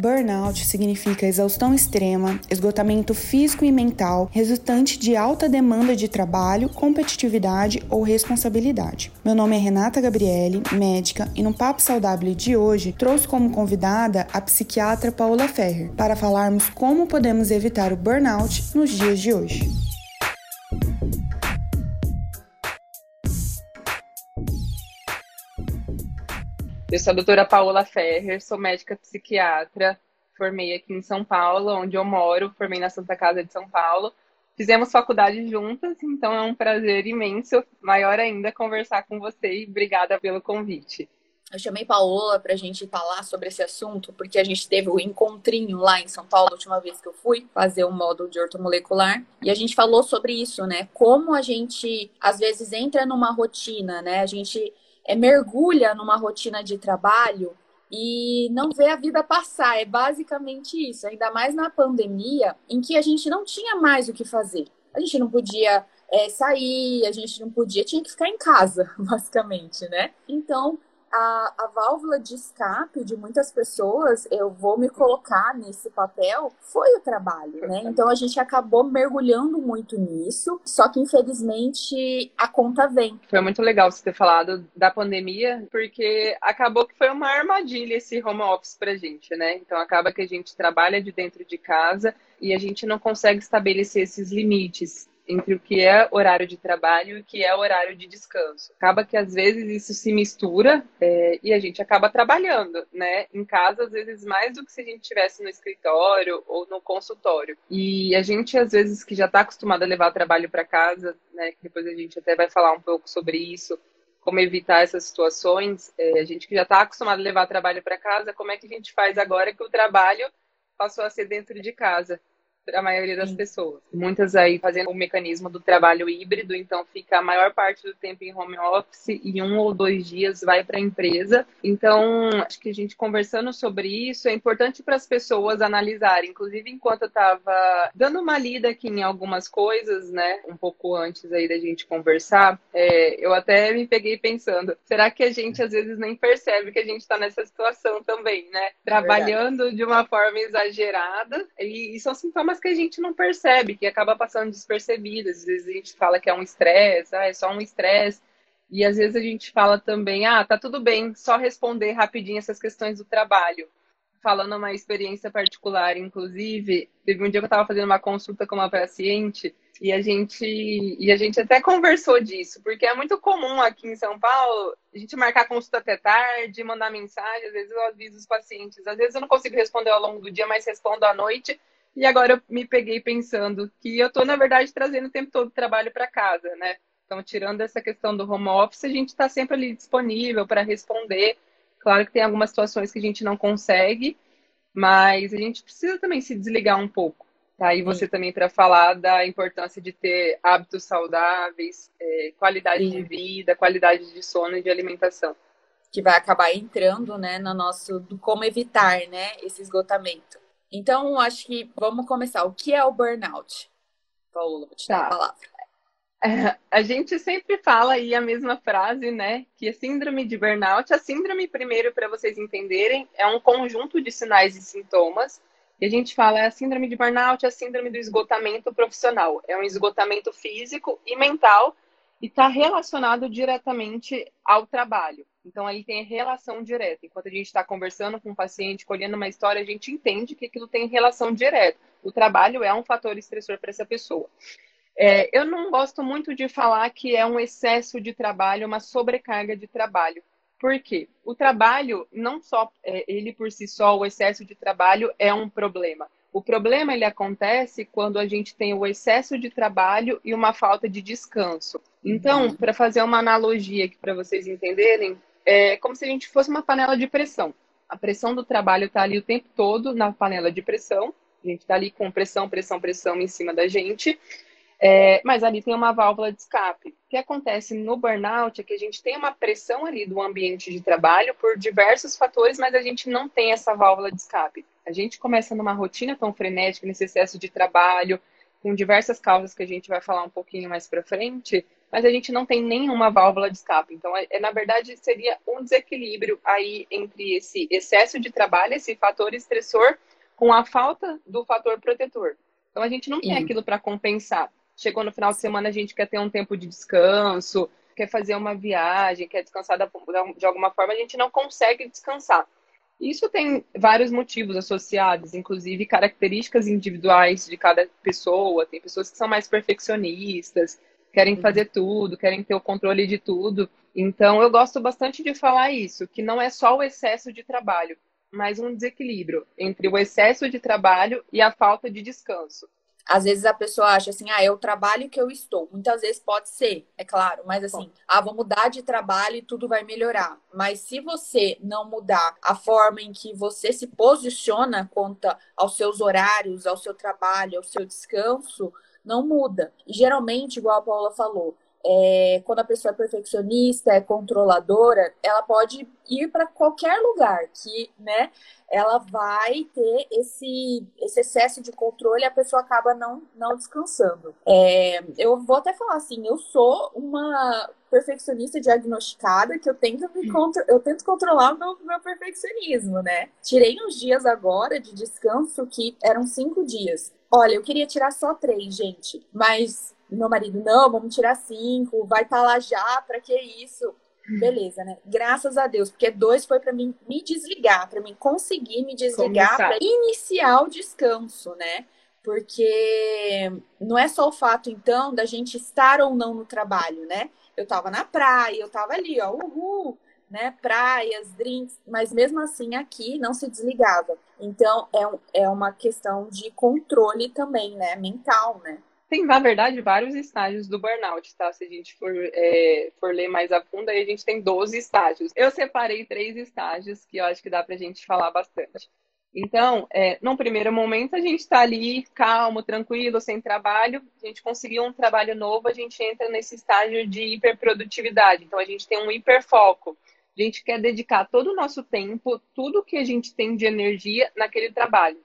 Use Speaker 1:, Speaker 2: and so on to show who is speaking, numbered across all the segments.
Speaker 1: Burnout significa exaustão extrema, esgotamento físico e mental resultante de alta demanda de trabalho, competitividade ou responsabilidade. Meu nome é Renata Gabriele, médica, e no Papo Saudável de hoje trouxe como convidada a psiquiatra Paola Ferrer para falarmos como podemos evitar o burnout nos dias de hoje.
Speaker 2: Eu sou a doutora Paola Ferrer, sou médica psiquiatra, formei aqui em São Paulo, onde eu moro, formei na Santa Casa de São Paulo. Fizemos faculdade juntas, então é um prazer imenso, maior ainda, conversar com você e obrigada pelo convite.
Speaker 3: Eu chamei Paola para a gente falar sobre esse assunto, porque a gente teve o um encontrinho lá em São Paulo, a última vez que eu fui fazer o um módulo de ortomolecular, e a gente falou sobre isso, né? Como a gente, às vezes, entra numa rotina, né? A gente é, mergulha numa rotina de trabalho e não vê a vida passar. É basicamente isso. Ainda mais na pandemia, em que a gente não tinha mais o que fazer. A gente não podia é, sair, a gente não podia, tinha que ficar em casa, basicamente, né? Então, a, a válvula de escape de muitas pessoas, eu vou me colocar nesse papel, foi o trabalho, né? Então a gente acabou mergulhando muito nisso, só que infelizmente a conta vem.
Speaker 2: Foi muito legal você ter falado da pandemia, porque acabou que foi uma armadilha esse home office pra gente, né? Então acaba que a gente trabalha de dentro de casa e a gente não consegue estabelecer esses limites entre o que é horário de trabalho e o que é horário de descanso. Acaba que às vezes isso se mistura é, e a gente acaba trabalhando, né? Em casa, às vezes, mais do que se a gente estivesse no escritório ou no consultório. E a gente, às vezes, que já está acostumado a levar o trabalho para casa, né? Que depois a gente até vai falar um pouco sobre isso, como evitar essas situações. É, a gente que já está acostumado a levar trabalho para casa, como é que a gente faz agora que o trabalho passou a ser dentro de casa? A maioria das Sim. pessoas. Muitas aí fazendo o mecanismo do trabalho híbrido, então fica a maior parte do tempo em home office e um ou dois dias vai para a empresa. Então, acho que a gente conversando sobre isso é importante para as pessoas analisarem. Inclusive, enquanto eu estava dando uma lida aqui em algumas coisas, né, um pouco antes aí da gente conversar, é, eu até me peguei pensando: será que a gente às vezes nem percebe que a gente está nessa situação também, né? É Trabalhando é de uma forma exagerada e, e são sintomas que a gente não percebe, que acaba passando despercebido. Às vezes a gente fala que é um estresse, ah, é só um estresse. E às vezes a gente fala também, ah, tá tudo bem, só responder rapidinho essas questões do trabalho. Falando uma experiência particular, inclusive, teve um dia que eu estava fazendo uma consulta com uma paciente e a gente e a gente até conversou disso, porque é muito comum aqui em São Paulo a gente marcar consulta até tarde, mandar mensagem, às vezes eu aviso os pacientes, às vezes eu não consigo responder ao longo do dia, mas respondo à noite e agora eu me peguei pensando que eu estou, na verdade, trazendo o tempo todo o trabalho para casa, né? Então, tirando essa questão do home office, a gente está sempre ali disponível para responder. Claro que tem algumas situações que a gente não consegue, mas a gente precisa também se desligar um pouco. Tá? E você Sim. também para falar da importância de ter hábitos saudáveis, é, qualidade Sim. de vida, qualidade de sono e de alimentação.
Speaker 3: Que vai acabar entrando né, no nosso do como evitar né, esse esgotamento. Então, acho que vamos começar. O que é o burnout? Paula, vou te dar a tá. palavra.
Speaker 2: É, a gente sempre fala aí a mesma frase, né? Que a síndrome de burnout, a síndrome, primeiro, para vocês entenderem, é um conjunto de sinais e sintomas. E a gente fala é a síndrome de burnout, a síndrome do esgotamento profissional. É um esgotamento físico e mental e está relacionado diretamente ao trabalho. Então, aí tem relação direta. Enquanto a gente está conversando com o um paciente, colhendo uma história, a gente entende que aquilo tem relação direta. O trabalho é um fator estressor para essa pessoa. É, eu não gosto muito de falar que é um excesso de trabalho, uma sobrecarga de trabalho. Por quê? O trabalho, não só é, ele por si só, o excesso de trabalho é um problema. O problema ele acontece quando a gente tem o excesso de trabalho e uma falta de descanso. Então, uhum. para fazer uma analogia aqui para vocês entenderem, é como se a gente fosse uma panela de pressão. A pressão do trabalho está ali o tempo todo na panela de pressão. A gente está ali com pressão, pressão, pressão em cima da gente. É, mas ali tem uma válvula de escape. O que acontece no burnout é que a gente tem uma pressão ali do ambiente de trabalho por diversos fatores, mas a gente não tem essa válvula de escape. A gente começa numa rotina tão frenética, nesse excesso de trabalho, com diversas causas que a gente vai falar um pouquinho mais para frente, mas a gente não tem nenhuma válvula de escape. Então, é, é, na verdade, seria um desequilíbrio aí entre esse excesso de trabalho, esse fator estressor, com a falta do fator protetor. Então, a gente não tem aquilo para compensar. Chegou no final de semana, a gente quer ter um tempo de descanso, quer fazer uma viagem, quer descansar de alguma forma, a gente não consegue descansar. Isso tem vários motivos associados, inclusive características individuais de cada pessoa. Tem pessoas que são mais perfeccionistas, querem uhum. fazer tudo, querem ter o controle de tudo. Então, eu gosto bastante de falar isso, que não é só o excesso de trabalho, mas um desequilíbrio entre o excesso de trabalho e a falta de descanso.
Speaker 3: Às vezes a pessoa acha assim, ah, é o trabalho que eu estou. Muitas vezes pode ser, é claro, mas assim, ah, vou mudar de trabalho e tudo vai melhorar. Mas se você não mudar a forma em que você se posiciona quanto aos seus horários, ao seu trabalho, ao seu descanso, não muda. E geralmente, igual a Paula falou, é, quando a pessoa é perfeccionista, é controladora, ela pode ir para qualquer lugar que, né, ela vai ter esse, esse excesso de controle e a pessoa acaba não, não descansando. É, eu vou até falar assim, eu sou uma perfeccionista diagnosticada que eu tento me contro eu tento controlar o meu, meu perfeccionismo, né? Tirei uns dias agora de descanso que eram cinco dias. Olha, eu queria tirar só três, gente, mas meu marido, não, vamos tirar cinco, vai estar tá lá já, para que isso? Beleza, né? Graças a Deus, porque dois foi para mim me desligar, para mim conseguir me desligar para iniciar o descanso, né? Porque não é só o fato então da gente estar ou não no trabalho, né? Eu tava na praia, eu tava ali, ó, uhul, né? Praias, drinks, mas mesmo assim aqui não se desligava. Então é, é uma questão de controle também, né? Mental, né?
Speaker 2: Tem, na verdade, vários estágios do burnout, tá? Se a gente for, é, for ler mais a fundo, aí a gente tem 12 estágios. Eu separei três estágios que eu acho que dá pra gente falar bastante. Então, é, num primeiro momento, a gente está ali calmo, tranquilo, sem trabalho. A gente conseguiu um trabalho novo, a gente entra nesse estágio de hiperprodutividade. Então, a gente tem um hiperfoco. A gente quer dedicar todo o nosso tempo, tudo que a gente tem de energia naquele trabalho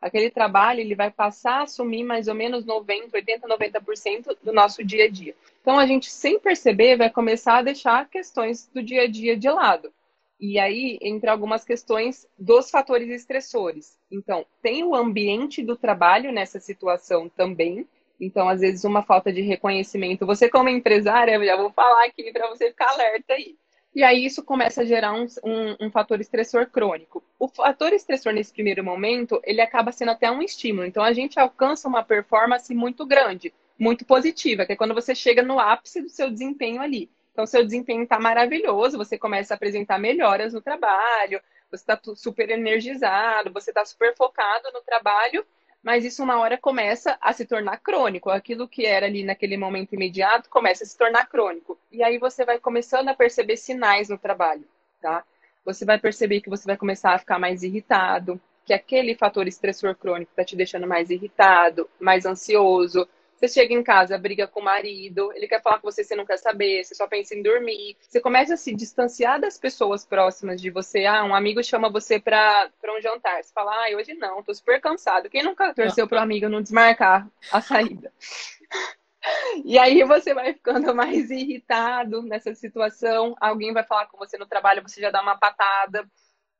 Speaker 2: aquele trabalho ele vai passar a assumir mais ou menos 90, 80, 90% do nosso dia a dia. Então a gente sem perceber vai começar a deixar questões do dia a dia de lado. E aí entra algumas questões dos fatores estressores. Então, tem o ambiente do trabalho nessa situação também. Então, às vezes, uma falta de reconhecimento. Você, como empresária, eu já vou falar aqui para você ficar alerta aí. E aí isso começa a gerar um, um, um, fator estressor crônico. O fator estressor nesse primeiro momento, ele acaba sendo até um estímulo. Então a gente alcança uma performance muito grande, muito positiva, que é quando você chega no ápice do seu desempenho ali. Então seu desempenho está maravilhoso, você começa a apresentar melhoras no trabalho, você está super energizado, você está super focado no trabalho mas isso uma hora começa a se tornar crônico. Aquilo que era ali naquele momento imediato começa a se tornar crônico. E aí você vai começando a perceber sinais no trabalho, tá? Você vai perceber que você vai começar a ficar mais irritado, que aquele fator estressor crônico está te deixando mais irritado, mais ansioso, você chega em casa, briga com o marido, ele quer falar com você, você não quer saber, você só pensa em dormir. Você começa a se distanciar das pessoas próximas de você. Ah, um amigo chama você pra, pra um jantar. Você fala, ah, hoje não, tô super cansado. Quem nunca torceu pro amigo não desmarcar a saída? E aí você vai ficando mais irritado nessa situação. Alguém vai falar com você no trabalho, você já dá uma patada.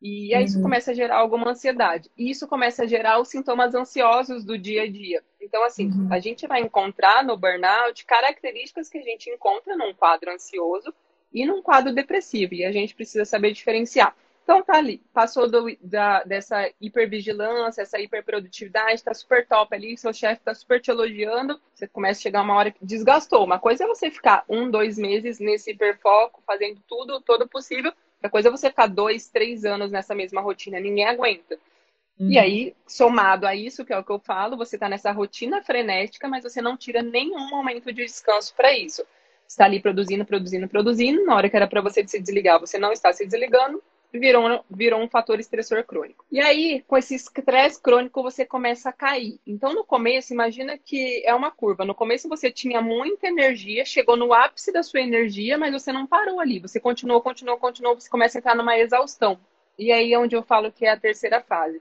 Speaker 2: E aí uhum. isso começa a gerar alguma ansiedade. E isso começa a gerar os sintomas ansiosos do dia a dia. Então, assim, uhum. a gente vai encontrar no burnout características que a gente encontra num quadro ansioso e num quadro depressivo. E a gente precisa saber diferenciar. Então, tá ali, passou do, da, dessa hipervigilância, essa hiperprodutividade, tá super top ali, seu chefe tá super te elogiando, você começa a chegar uma hora que desgastou. Uma coisa é você ficar um, dois meses nesse hiperfoco, fazendo tudo, todo possível, Outra coisa é você ficar dois, três anos nessa mesma rotina, ninguém aguenta. Uhum. E aí, somado a isso, que é o que eu falo, você está nessa rotina frenética, mas você não tira nenhum momento de descanso para isso. Está ali produzindo, produzindo, produzindo. Na hora que era para você se desligar, você não está se desligando virou, virou um fator estressor crônico. E aí, com esse estresse crônico, você começa a cair. Então, no começo, imagina que é uma curva. No começo, você tinha muita energia, chegou no ápice da sua energia, mas você não parou ali. Você continuou, continuou, continuou, você começa a entrar numa exaustão. E aí é onde eu falo que é a terceira fase.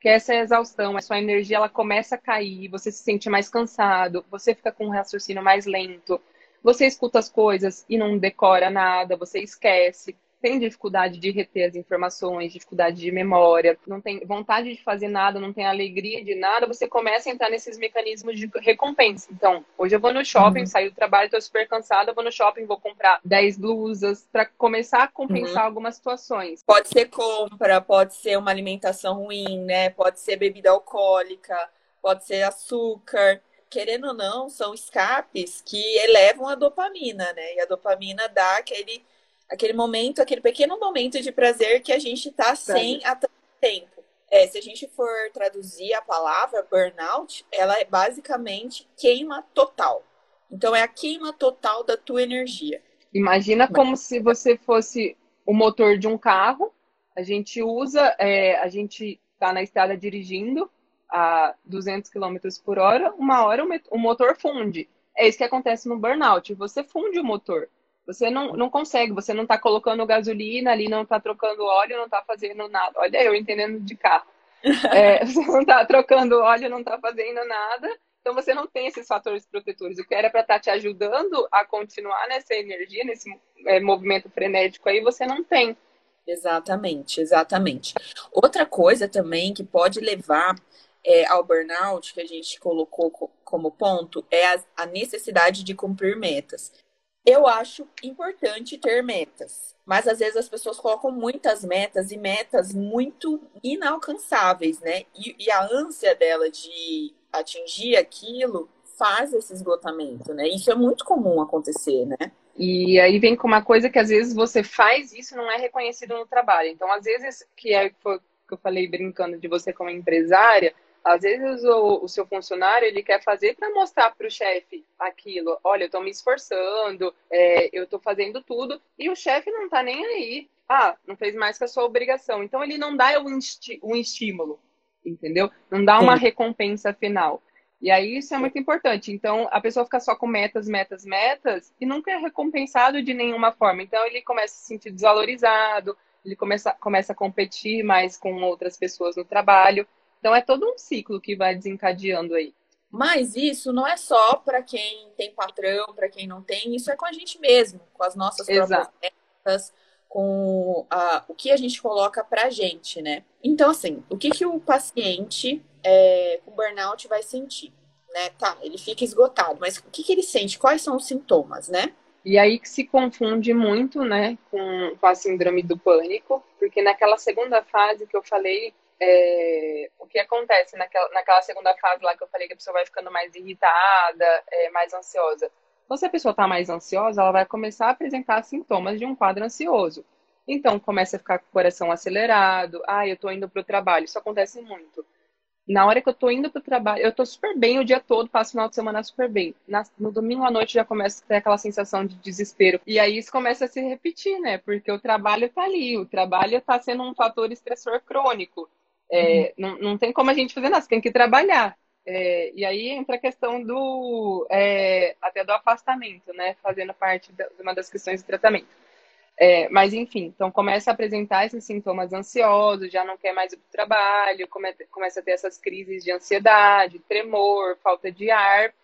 Speaker 2: Que é essa exaustão, a sua energia ela começa a cair, você se sente mais cansado, você fica com um raciocínio mais lento, você escuta as coisas e não decora nada, você esquece tem dificuldade de reter as informações, dificuldade de memória, não tem vontade de fazer nada, não tem alegria de nada, você começa a entrar nesses mecanismos de recompensa. Então, hoje eu vou no shopping, uhum. saio do trabalho, estou super cansada, vou no shopping, vou comprar 10 blusas para começar a compensar uhum. algumas situações.
Speaker 3: Pode ser compra, pode ser uma alimentação ruim, né? Pode ser bebida alcoólica, pode ser açúcar querendo ou não, são escapes que elevam a dopamina, né? E a dopamina dá aquele aquele momento, aquele pequeno momento de prazer que a gente está sem há tanto tempo. É, se a gente for traduzir a palavra burnout, ela é basicamente queima total. Então é a queima total da tua energia.
Speaker 2: Imagina Mas... como se você fosse o motor de um carro. A gente usa, é, a gente está na estrada dirigindo a 200 km por hora, uma hora o motor funde. É isso que acontece no burnout. Você funde o motor. Você não, não consegue, você não está colocando gasolina ali, não está trocando óleo, não está fazendo nada. Olha, eu entendendo de carro. É, você não está trocando óleo, não está fazendo nada. Então você não tem esses fatores protetores. O que era para estar tá te ajudando a continuar nessa energia, nesse é, movimento frenético aí, você não tem.
Speaker 3: Exatamente, exatamente. Outra coisa também que pode levar é, ao burnout, que a gente colocou como ponto, é a, a necessidade de cumprir metas. Eu acho importante ter metas, mas às vezes as pessoas colocam muitas metas e metas muito inalcançáveis, né? E, e a ânsia dela de atingir aquilo faz esse esgotamento, né? Isso é muito comum acontecer, né?
Speaker 2: E aí vem com uma coisa que às vezes você faz isso não é reconhecido no trabalho. Então, às vezes, que é que eu falei brincando de você como empresária, às vezes o, o seu funcionário ele quer fazer para mostrar para o chefe aquilo. Olha, eu estou me esforçando, é, eu estou fazendo tudo e o chefe não está nem aí. Ah, não fez mais que a sua obrigação. Então ele não dá um, um estímulo, entendeu? Não dá uma Sim. recompensa final. E aí isso é muito importante. Então a pessoa fica só com metas, metas, metas e nunca é recompensado de nenhuma forma. Então ele começa a se sentir desvalorizado, ele começa, começa a competir mais com outras pessoas no trabalho. Então é todo um ciclo que vai desencadeando aí.
Speaker 3: Mas isso não é só para quem tem patrão, para quem não tem, isso é com a gente mesmo, com as nossas próprias metas, com a, o que a gente coloca para gente, né? Então, assim, o que, que o paciente é, com burnout vai sentir? Né? Tá, ele fica esgotado, mas o que, que ele sente? Quais são os sintomas, né?
Speaker 2: E aí que se confunde muito, né, com, com a síndrome do pânico, porque naquela segunda fase que eu falei, é, o que acontece naquela, naquela segunda fase lá que eu falei que a pessoa vai ficando mais irritada, é, mais ansiosa. Então, se a pessoa está mais ansiosa, ela vai começar a apresentar sintomas de um quadro ansioso. Então, começa a ficar com o coração acelerado. Ah, eu estou indo para o trabalho. Isso acontece muito. Na hora que eu estou indo para o trabalho, eu estou super bem o dia todo, passo o final de semana super bem. Na, no domingo à noite já começa a ter aquela sensação de desespero. E aí isso começa a se repetir, né? Porque o trabalho está ali, o trabalho está sendo um fator estressor crônico. É, uhum. não, não tem como a gente fazer nada, você tem que trabalhar. É, e aí entra a questão do é, até do afastamento, né? Fazendo parte de uma das questões do tratamento. É, mas enfim, então começa a apresentar esses sintomas ansiosos, já não quer mais ir para o trabalho, come, começa a ter essas crises de ansiedade, tremor, falta de ar,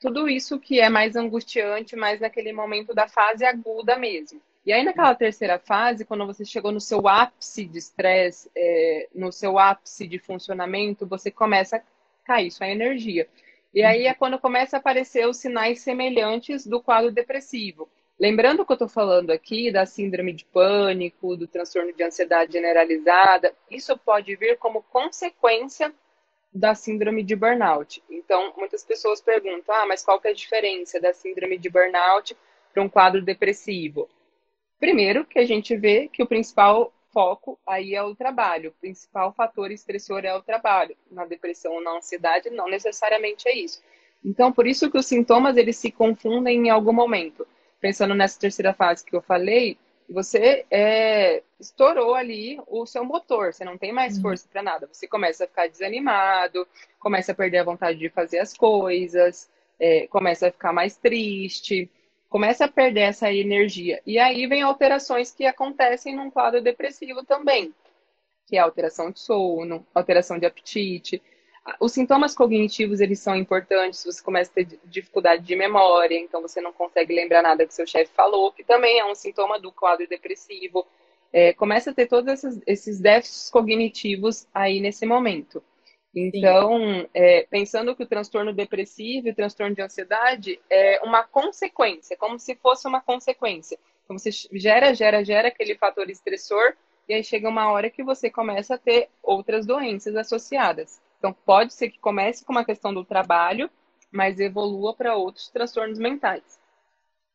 Speaker 2: tudo isso que é mais angustiante, mais naquele momento da fase aguda mesmo. E aí, naquela terceira fase, quando você chegou no seu ápice de estresse, é, no seu ápice de funcionamento, você começa a cair sua energia. E aí é quando começa a aparecer os sinais semelhantes do quadro depressivo. Lembrando que eu estou falando aqui da síndrome de pânico, do transtorno de ansiedade generalizada, isso pode vir como consequência da síndrome de burnout. Então, muitas pessoas perguntam: ah, mas qual que é a diferença da síndrome de burnout para um quadro depressivo? Primeiro, que a gente vê que o principal foco aí é o trabalho, o principal fator estressor é o trabalho. Na depressão ou na ansiedade, não necessariamente é isso. Então, por isso que os sintomas eles se confundem em algum momento. Pensando nessa terceira fase que eu falei, você é, estourou ali o seu motor, você não tem mais uhum. força para nada. Você começa a ficar desanimado, começa a perder a vontade de fazer as coisas, é, começa a ficar mais triste começa a perder essa energia. E aí vem alterações que acontecem num quadro depressivo também, que é alteração de sono, alteração de apetite, os sintomas cognitivos, eles são importantes, você começa a ter dificuldade de memória, então você não consegue lembrar nada que seu chefe falou, que também é um sintoma do quadro depressivo. É, começa a ter todos esses, esses déficits cognitivos aí nesse momento. Então, é, pensando que o transtorno depressivo e o transtorno de ansiedade é uma consequência, como se fosse uma consequência. Então, você gera, gera, gera aquele fator estressor, e aí chega uma hora que você começa a ter outras doenças associadas. Então, pode ser que comece com uma questão do trabalho, mas evolua para outros transtornos mentais.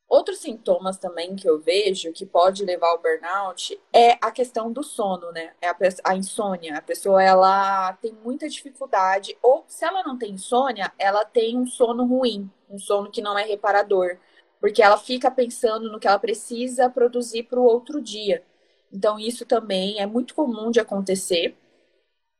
Speaker 3: Outros sintomas também que eu vejo que pode levar ao burnout é a questão do sono, né? É a, a, insônia. A pessoa ela tem muita dificuldade, ou se ela não tem insônia, ela tem um sono ruim, um sono que não é reparador, porque ela fica pensando no que ela precisa produzir para o outro dia. Então, isso também é muito comum de acontecer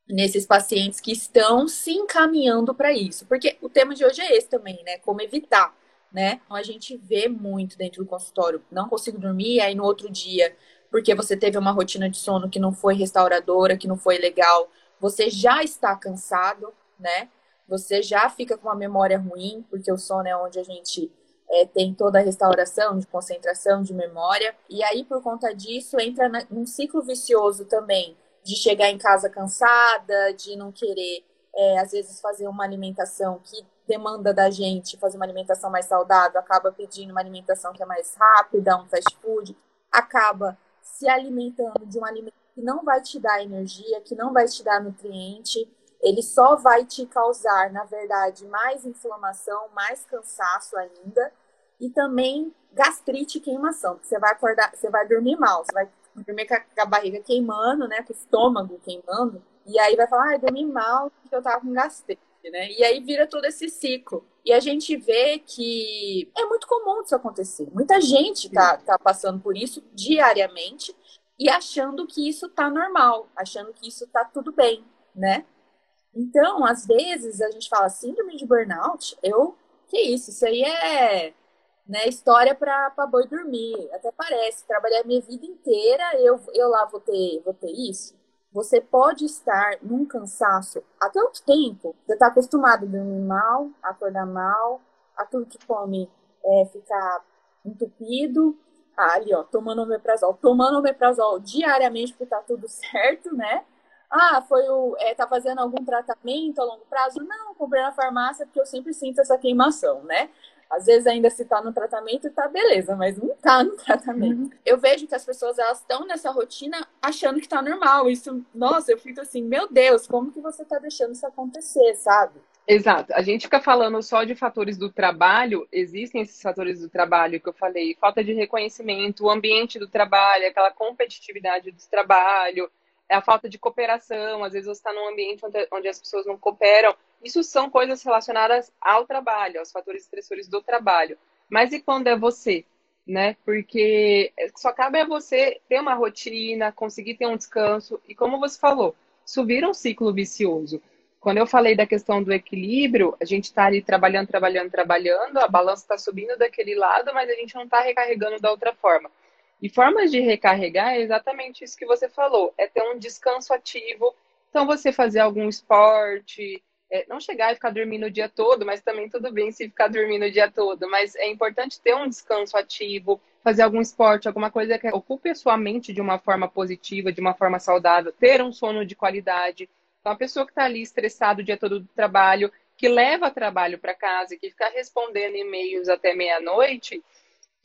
Speaker 3: nesses pacientes que estão se encaminhando para isso. Porque o tema de hoje é esse também, né? Como evitar né? Então a gente vê muito dentro do consultório, não consigo dormir, aí no outro dia, porque você teve uma rotina de sono que não foi restauradora, que não foi legal, você já está cansado, né? Você já fica com uma memória ruim, porque o sono é onde a gente é, tem toda a restauração de concentração, de memória. E aí, por conta disso, entra num ciclo vicioso também, de chegar em casa cansada, de não querer, é, às vezes, fazer uma alimentação que demanda da gente fazer uma alimentação mais saudável, acaba pedindo uma alimentação que é mais rápida, um fast food, acaba se alimentando de um alimento que não vai te dar energia, que não vai te dar nutriente, ele só vai te causar, na verdade, mais inflamação, mais cansaço ainda, e também gastrite e queimação. Você vai acordar, você vai dormir mal, você vai dormir com a barriga queimando, né, com o estômago queimando, e aí vai falar, ai, dormi mal porque eu tava com gastrite né? E aí vira todo esse ciclo. E a gente vê que é muito comum isso acontecer. Muita gente tá, tá passando por isso diariamente e achando que isso tá normal, achando que isso tá tudo bem, né? Então, às vezes, a gente fala síndrome de burnout, eu, que isso, isso aí é né, história para boi dormir, até parece, trabalhar minha vida inteira, eu, eu lá vou ter, vou ter isso. Você pode estar num cansaço há tanto tempo, você está acostumado a dormir mal, acordar mal, a tudo que come é, ficar entupido. Ah, ali, ó, tomando omeprazol. Tomando omeprazol diariamente porque tá tudo certo, né? Ah, foi o. É, tá fazendo algum tratamento a longo prazo? Não, comprei na farmácia porque eu sempre sinto essa queimação, né? Às vezes ainda se tá no tratamento, tá beleza, mas não tá no tratamento. Uhum. Eu vejo que as pessoas elas estão nessa rotina achando que tá normal. Isso, nossa, eu fico assim, meu Deus, como que você tá deixando isso acontecer, sabe?
Speaker 2: Exato. A gente fica falando só de fatores do trabalho, existem esses fatores do trabalho que eu falei, falta de reconhecimento, o ambiente do trabalho, aquela competitividade do trabalho, a falta de cooperação, às vezes você está num ambiente onde, onde, as pessoas não cooperam. Isso são coisas relacionadas ao trabalho, aos fatores estressores do trabalho. Mas e quando é você? Né? Porque só cabe a você ter uma rotina, conseguir ter um descanso e, como você falou, subir um ciclo vicioso. Quando eu falei da questão do equilíbrio, a gente está ali trabalhando, trabalhando, trabalhando, a balança está subindo daquele lado, mas a gente não está recarregando da outra forma. E formas de recarregar é exatamente isso que você falou, é ter um descanso ativo. Então, você fazer algum esporte, é, não chegar e ficar dormindo o dia todo, mas também tudo bem se ficar dormindo o dia todo. Mas é importante ter um descanso ativo, fazer algum esporte, alguma coisa que ocupe a sua mente de uma forma positiva, de uma forma saudável, ter um sono de qualidade. Então, a pessoa que está ali estressada o dia todo do trabalho, que leva trabalho para casa, que fica respondendo e-mails até meia-noite,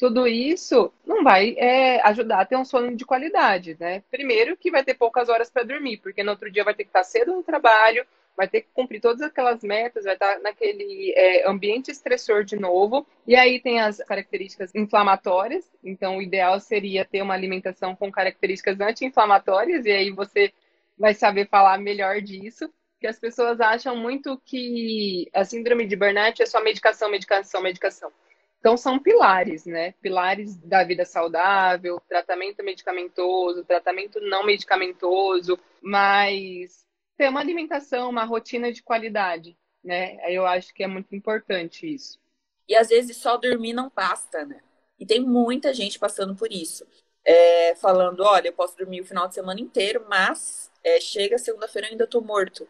Speaker 2: tudo isso não vai é, ajudar a ter um sono de qualidade, né? Primeiro que vai ter poucas horas para dormir, porque no outro dia vai ter que estar cedo no trabalho, vai ter que cumprir todas aquelas metas, vai estar naquele é, ambiente estressor de novo. E aí tem as características inflamatórias, então o ideal seria ter uma alimentação com características anti-inflamatórias, e aí você vai saber falar melhor disso. Que as pessoas acham muito que a síndrome de burnout é só medicação, medicação, medicação. Então, são pilares, né? Pilares da vida saudável, tratamento medicamentoso, tratamento não medicamentoso, mas ter uma alimentação, uma rotina de qualidade, né? Eu acho que é muito importante isso.
Speaker 3: E às vezes só dormir não basta, né? E tem muita gente passando por isso. É, falando, olha, eu posso dormir o final de semana inteiro, mas é, chega segunda-feira eu ainda tô morto.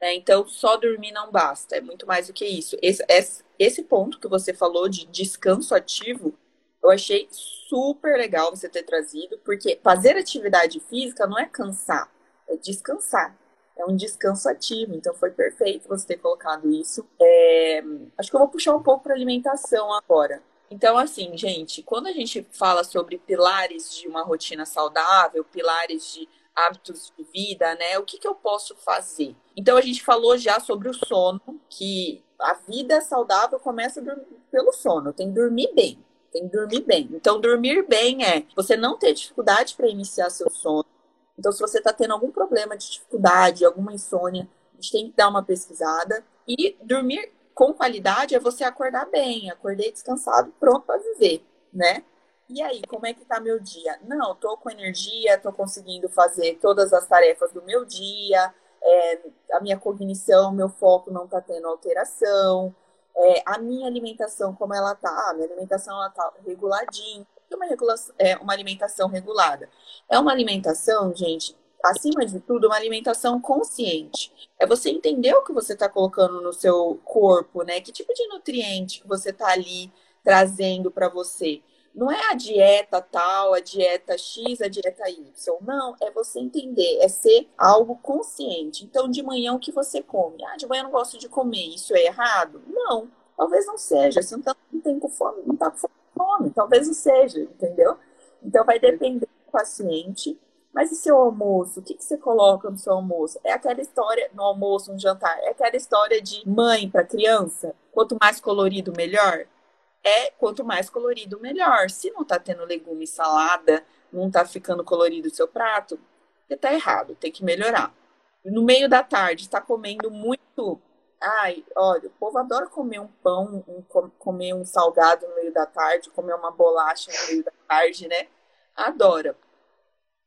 Speaker 3: Né? Então, só dormir não basta, é muito mais do que isso. Esse, esse ponto que você falou de descanso ativo, eu achei super legal você ter trazido, porque fazer atividade física não é cansar, é descansar. É um descanso ativo, então foi perfeito você ter colocado isso. É, acho que eu vou puxar um pouco para alimentação agora. Então, assim, gente, quando a gente fala sobre pilares de uma rotina saudável, pilares de hábitos de vida, né? O que, que eu posso fazer? Então, a gente falou já sobre o sono, que a vida saudável começa pelo sono, tem que dormir bem. Tem que dormir bem. Então, dormir bem é você não ter dificuldade para iniciar seu sono. Então, se você está tendo algum problema de dificuldade, alguma insônia, a gente tem que dar uma pesquisada. E dormir com qualidade é você acordar bem, acordei descansado, pronto para viver, né? E aí, como é que tá meu dia? Não, tô com energia, tô conseguindo fazer todas as tarefas do meu dia, é, a minha cognição, meu foco não tá tendo alteração, é, a minha alimentação, como ela tá? A minha alimentação, ela tá reguladinha. Uma, é uma alimentação regulada? É uma alimentação, gente, acima de tudo, uma alimentação consciente. É você entender o que você está colocando no seu corpo, né? Que tipo de nutriente que você está ali trazendo para você. Não é a dieta tal, a dieta X, a dieta Y. Não, é você entender, é ser algo consciente. Então, de manhã, o que você come? Ah, de manhã eu não gosto de comer, isso é errado? Não, talvez não seja. Você não, tá, tem com fome, não tá com fome, talvez não seja, entendeu? Então, vai depender do paciente mas e seu almoço? O que, que você coloca no seu almoço? É aquela história, no almoço, no jantar, é aquela história de mãe para criança? Quanto mais colorido, melhor? É quanto mais colorido, melhor. Se não tá tendo legume salada, não tá ficando colorido o seu prato, você tá errado, tem que melhorar. No meio da tarde, está comendo muito. Ai, olha, o povo adora comer um pão, um, comer um salgado no meio da tarde, comer uma bolacha no meio da tarde, né? Adora.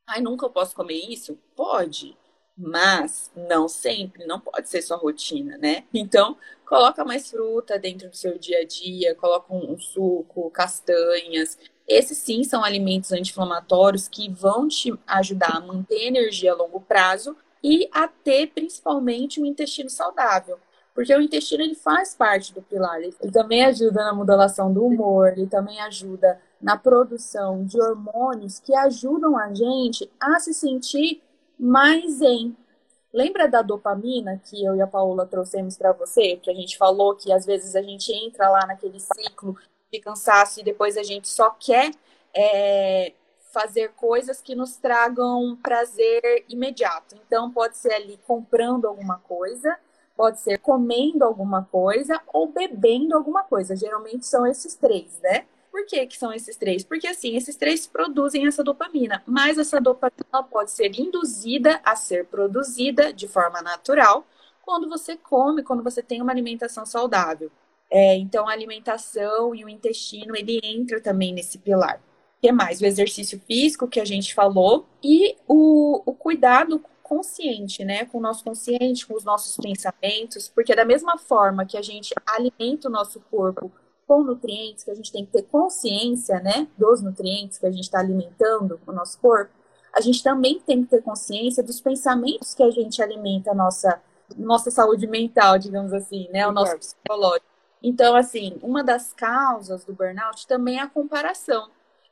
Speaker 3: Ai, nunca eu posso comer isso? Pode, mas não sempre, não pode ser sua rotina, né? Então, coloca mais fruta dentro do seu dia a dia, coloca um, um suco, castanhas. Esses sim são alimentos anti-inflamatórios que vão te ajudar a manter energia a longo prazo e a ter principalmente um intestino saudável. Porque o intestino ele faz parte do pilar, ele também ajuda na modulação do humor, ele também ajuda na produção de hormônios que ajudam a gente a se sentir mais em. Lembra da dopamina que eu e a Paula trouxemos para você? Que a gente falou que às vezes a gente entra lá naquele ciclo de cansaço e depois a gente só quer é, fazer coisas que nos tragam prazer imediato. Então, pode ser ali comprando alguma coisa, pode ser comendo alguma coisa ou bebendo alguma coisa. Geralmente são esses três, né? Por que, que são esses três? Porque assim, esses três produzem essa dopamina, mas essa dopamina pode ser induzida a ser produzida de forma natural quando você come, quando você tem uma alimentação saudável. É, então, a alimentação e o intestino, ele entra também nesse pilar. O que mais? O exercício físico que a gente falou e o, o cuidado consciente, né? Com o nosso consciente, com os nossos pensamentos, porque da mesma forma que a gente alimenta o nosso corpo com nutrientes, que a gente tem que ter consciência, né, dos nutrientes que a gente está alimentando o nosso corpo, a gente também tem que ter consciência dos pensamentos que a gente alimenta a nossa, nossa saúde mental, digamos assim, né, o nosso psicológico. Então, assim, uma das causas do burnout também é a comparação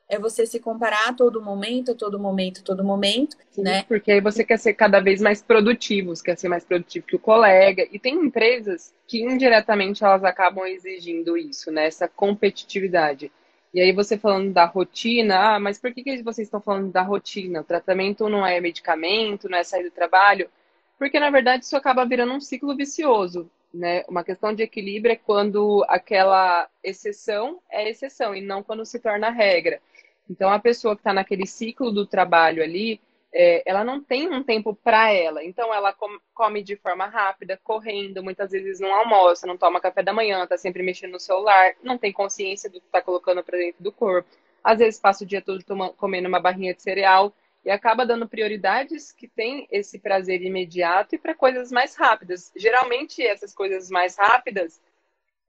Speaker 3: é você se comparar a todo momento, a todo momento, a todo momento, Sim, né?
Speaker 2: Porque aí você quer ser cada vez mais produtivo, você quer ser mais produtivo que o colega. E tem empresas que indiretamente elas acabam exigindo isso, né? Essa competitividade. E aí você falando da rotina, ah, mas por que, que vocês estão falando da rotina? O tratamento não é medicamento, não é sair do trabalho? Porque na verdade isso acaba virando um ciclo vicioso. Né? Uma questão de equilíbrio é quando aquela exceção é exceção e não quando se torna regra. Então, a pessoa que está naquele ciclo do trabalho ali, é, ela não tem um tempo para ela. Então, ela come de forma rápida, correndo, muitas vezes não almoça, não toma café da manhã, está sempre mexendo no celular, não tem consciência do que está colocando para dentro do corpo. Às vezes passa o dia todo tomando, comendo uma barrinha de cereal e acaba dando prioridades que têm esse prazer imediato e para coisas mais rápidas. Geralmente, essas coisas mais rápidas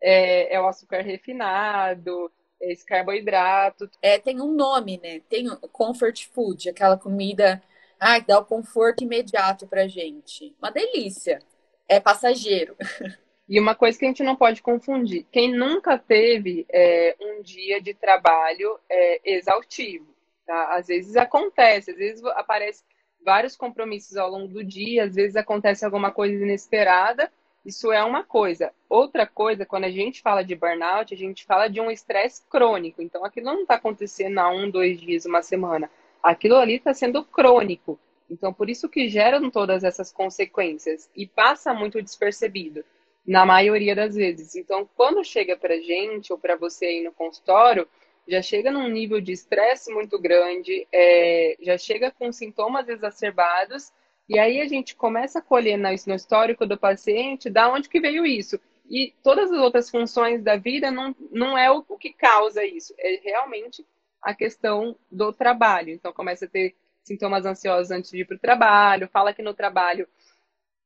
Speaker 2: é, é o açúcar refinado, esse carboidrato.
Speaker 3: É, tem um nome, né? Tem comfort food, aquela comida ah, que dá o conforto imediato pra gente. Uma delícia. é passageiro.
Speaker 2: E uma coisa que a gente não pode confundir: quem nunca teve é, um dia de trabalho é, exaustivo, tá? Às vezes acontece, às vezes aparece vários compromissos ao longo do dia, às vezes acontece alguma coisa inesperada. Isso é uma coisa. Outra coisa, quando a gente fala de burnout, a gente fala de um estresse crônico. Então, aquilo não está acontecendo há um, dois dias, uma semana. Aquilo ali está sendo crônico. Então, por isso que geram todas essas consequências e passa muito despercebido na maioria das vezes. Então, quando chega para gente ou para você aí no consultório, já chega num nível de estresse muito grande, é, já chega com sintomas exacerbados, e aí a gente começa a colher no, histórico do paciente da onde que veio isso. E todas as outras funções da vida não, não é o, o que causa isso, é realmente a questão do trabalho. Então, começa a ter sintomas ansiosos antes de ir para o trabalho, fala que no trabalho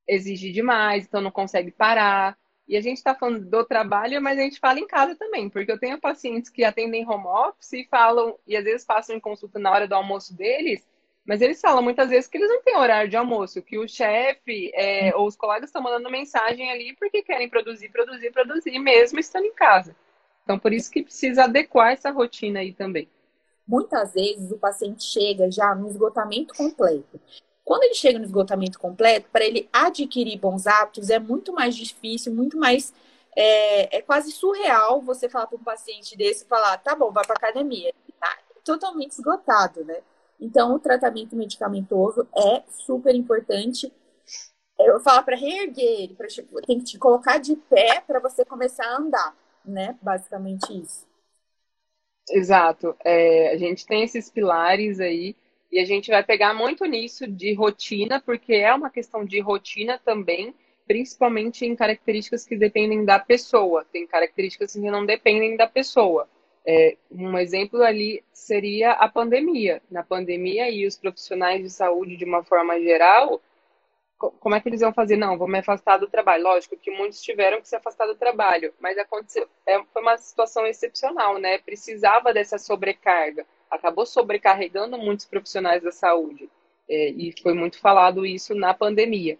Speaker 2: exige demais, então não consegue parar. E a gente está falando do trabalho, mas a gente fala em casa também, porque eu tenho pacientes que atendem home office e falam, e às vezes passam em consulta na hora do almoço deles, mas eles falam muitas vezes que eles não têm horário de almoço, que o chefe é, ou os colegas estão mandando mensagem ali porque querem produzir, produzir, produzir, mesmo estando em casa. Então, por isso que precisa adequar essa rotina aí também.
Speaker 3: Muitas vezes o paciente chega já no esgotamento completo. Quando ele chega no esgotamento completo, para ele adquirir bons hábitos é muito mais difícil, muito mais. É, é quase surreal você falar para um paciente desse falar, tá bom, vai para academia. Tá totalmente esgotado, né? Então, o tratamento medicamentoso é super importante. Eu falo para reerguer ele, pra, tem que te colocar de pé para você começar a andar, né? Basicamente isso.
Speaker 2: Exato. É, a gente tem esses pilares aí e a gente vai pegar muito nisso de rotina, porque é uma questão de rotina também, principalmente em características que dependem da pessoa. Tem características que não dependem da pessoa. É, um exemplo ali seria a pandemia. Na pandemia, e os profissionais de saúde, de uma forma geral, como é que eles iam fazer? Não, vou me afastar do trabalho. Lógico que muitos tiveram que se afastar do trabalho, mas aconteceu, é, foi uma situação excepcional, né? Precisava dessa sobrecarga. Acabou sobrecarregando muitos profissionais da saúde. É, e foi muito falado isso na pandemia.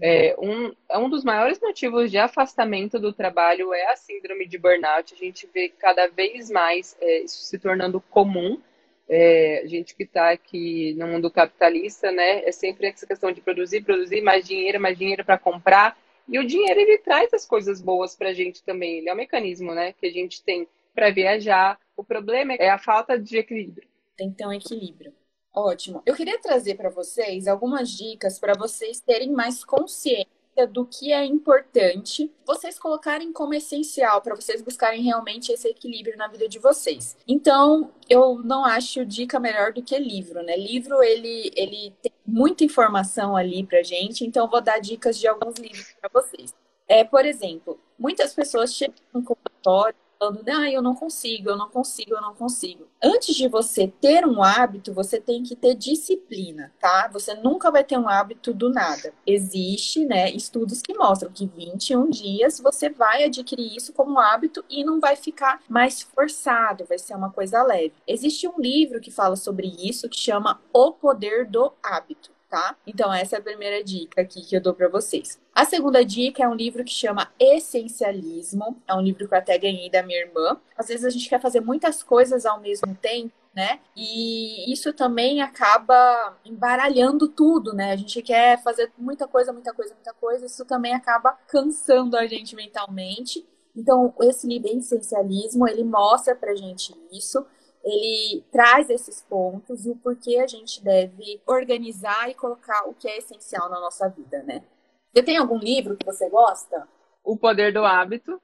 Speaker 2: É, um, é um dos maiores motivos de afastamento do trabalho é a síndrome de burnout. A gente vê cada vez mais é, isso se tornando comum é, a gente que está aqui no mundo capitalista, né, é sempre essa questão de produzir, produzir mais dinheiro, mais dinheiro para comprar. E o dinheiro ele traz as coisas boas para a gente também. Ele é um mecanismo, né, que a gente tem para viajar. O problema é a falta de equilíbrio.
Speaker 3: Tem que ter um equilíbrio. Ótimo. Eu queria trazer para vocês algumas dicas para vocês terem mais consciência do que é importante vocês colocarem como essencial para vocês buscarem realmente esse equilíbrio na vida de vocês. Então, eu não acho dica melhor do que livro, né? Livro ele ele tem muita informação ali pra gente, então vou dar dicas de alguns livros para vocês. É, por exemplo, muitas pessoas chegam no consultório falando, ah, eu não consigo, eu não consigo, eu não consigo. Antes de você ter um hábito, você tem que ter disciplina, tá? Você nunca vai ter um hábito do nada. Existe, né, estudos que mostram que 21 dias você vai adquirir isso como hábito e não vai ficar mais forçado, vai ser uma coisa leve. Existe um livro que fala sobre isso que chama O Poder do Hábito tá? Então, essa é a primeira dica aqui que eu dou para vocês. A segunda dica é um livro que chama Essencialismo. É um livro que eu até ganhei da minha irmã. Às vezes a gente quer fazer muitas coisas ao mesmo tempo, né? E isso também acaba embaralhando tudo, né? A gente quer fazer muita coisa, muita coisa, muita coisa. Isso também acaba cansando a gente mentalmente. Então, esse livro Essencialismo, ele mostra pra gente isso ele traz esses pontos e o porquê a gente deve organizar e colocar o que é essencial na nossa vida, né? Você tem algum livro que você gosta?
Speaker 2: O Poder do Hábito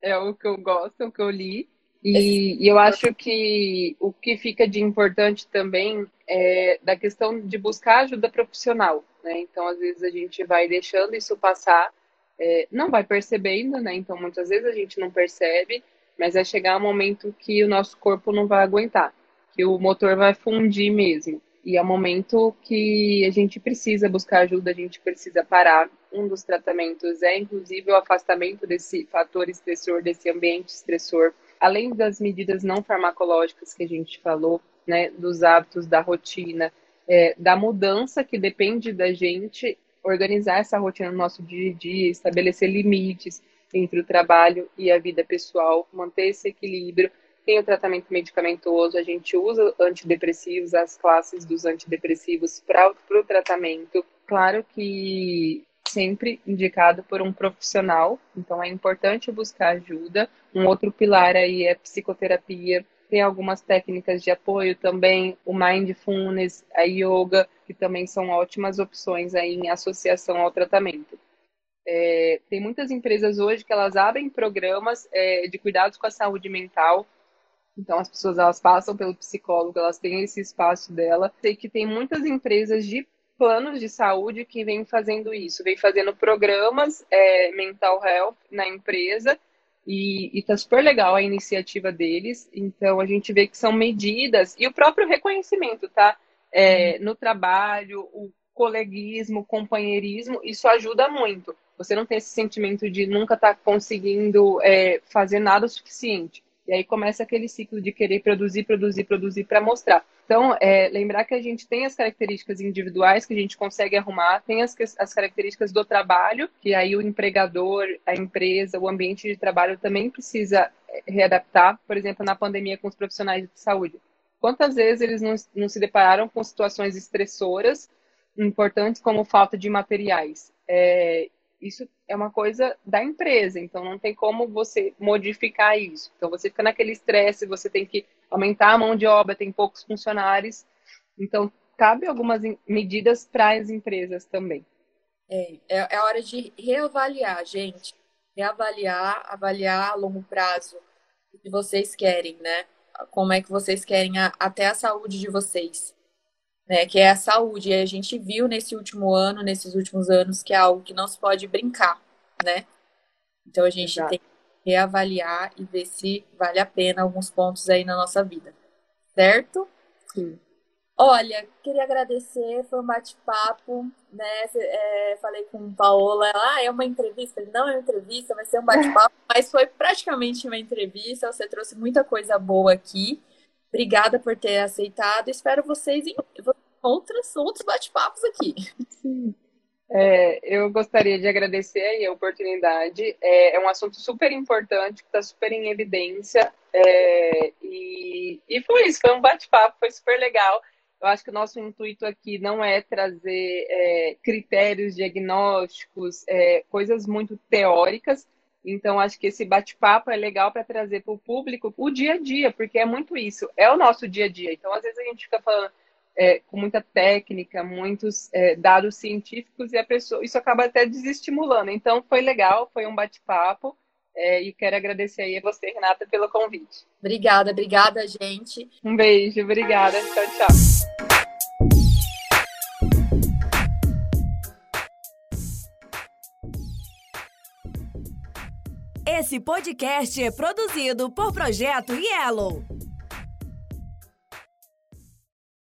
Speaker 2: é o que eu gosto, é o que eu li. E, e eu acho que o que fica de importante também é da questão de buscar ajuda profissional, né? Então, às vezes a gente vai deixando isso passar, é, não vai percebendo, né? Então, muitas vezes a gente não percebe mas vai chegar um momento que o nosso corpo não vai aguentar, que o motor vai fundir mesmo. E é o momento que a gente precisa buscar ajuda, a gente precisa parar. Um dos tratamentos é, inclusive, o afastamento desse fator estressor, desse ambiente estressor. Além das medidas não farmacológicas que a gente falou, né, dos hábitos, da rotina, é, da mudança que depende da gente, organizar essa rotina no nosso dia a dia, estabelecer limites entre o trabalho e a vida pessoal, manter esse equilíbrio. Tem o tratamento medicamentoso, a gente usa antidepressivos, as classes dos antidepressivos para o tratamento. Claro que sempre indicado por um profissional, então é importante buscar ajuda. Um outro pilar aí é psicoterapia, tem algumas técnicas de apoio também, o mindfulness, a yoga, que também são ótimas opções aí em associação ao tratamento. É, tem muitas empresas hoje que elas abrem programas é, de cuidados com a saúde mental. Então as pessoas elas passam pelo psicólogo, elas têm esse espaço dela. Sei que tem muitas empresas de planos de saúde que vêm fazendo isso, vem fazendo programas é, mental health na empresa e, está super legal a iniciativa deles. Então a gente vê que são medidas e o próprio reconhecimento, tá? É, no trabalho, o coleguismo, o companheirismo, isso ajuda muito. Você não tem esse sentimento de nunca estar tá conseguindo é, fazer nada o suficiente. E aí começa aquele ciclo de querer produzir, produzir, produzir para mostrar. Então, é, lembrar que a gente tem as características individuais que a gente consegue arrumar, tem as, as características do trabalho, que aí o empregador, a empresa, o ambiente de trabalho também precisa é, readaptar. Por exemplo, na pandemia com os profissionais de saúde. Quantas vezes eles não, não se depararam com situações estressoras importantes como falta de materiais? É, isso é uma coisa da empresa, então não tem como você modificar isso. Então você fica naquele estresse, você tem que aumentar a mão de obra, tem poucos funcionários. Então cabe algumas medidas para as empresas também.
Speaker 3: É, é, é hora de reavaliar, gente. Reavaliar, avaliar a longo prazo o que vocês querem, né? Como é que vocês querem a, até a saúde de vocês né, que é a saúde. E a gente viu nesse último ano, nesses últimos anos, que é algo que não se pode brincar, né? Então a gente Exato. tem que reavaliar e ver se vale a pena alguns pontos aí na nossa vida, certo?
Speaker 2: Sim.
Speaker 3: Olha, queria agradecer, foi um bate-papo, né? É, falei com Paola, ela, ah, é uma entrevista? Não é uma entrevista, vai ser um bate-papo, mas foi praticamente uma entrevista, você trouxe muita coisa boa aqui. Obrigada por ter aceitado. Espero vocês outras, outros bate-papos aqui.
Speaker 2: Sim. É, eu gostaria de agradecer a oportunidade. É, é, um assunto super importante, que está super em evidência. É, e, e foi isso, foi um bate-papo, foi super legal. Eu acho que o nosso intuito aqui não é trazer é, critérios diagnósticos, é, coisas muito teóricas, então, acho que esse bate-papo é legal para trazer para o público o dia a dia, porque é muito isso, é o nosso dia a dia. Então, às vezes a gente fica falando é, com muita técnica, muitos é, dados científicos e a pessoa, isso acaba até desestimulando. Então, foi legal, foi um bate-papo. É, e quero agradecer aí a você, Renata, pelo convite.
Speaker 3: Obrigada, obrigada, gente.
Speaker 2: Um beijo, obrigada. Tchau, tchau.
Speaker 4: Esse podcast é produzido por Projeto Yellow.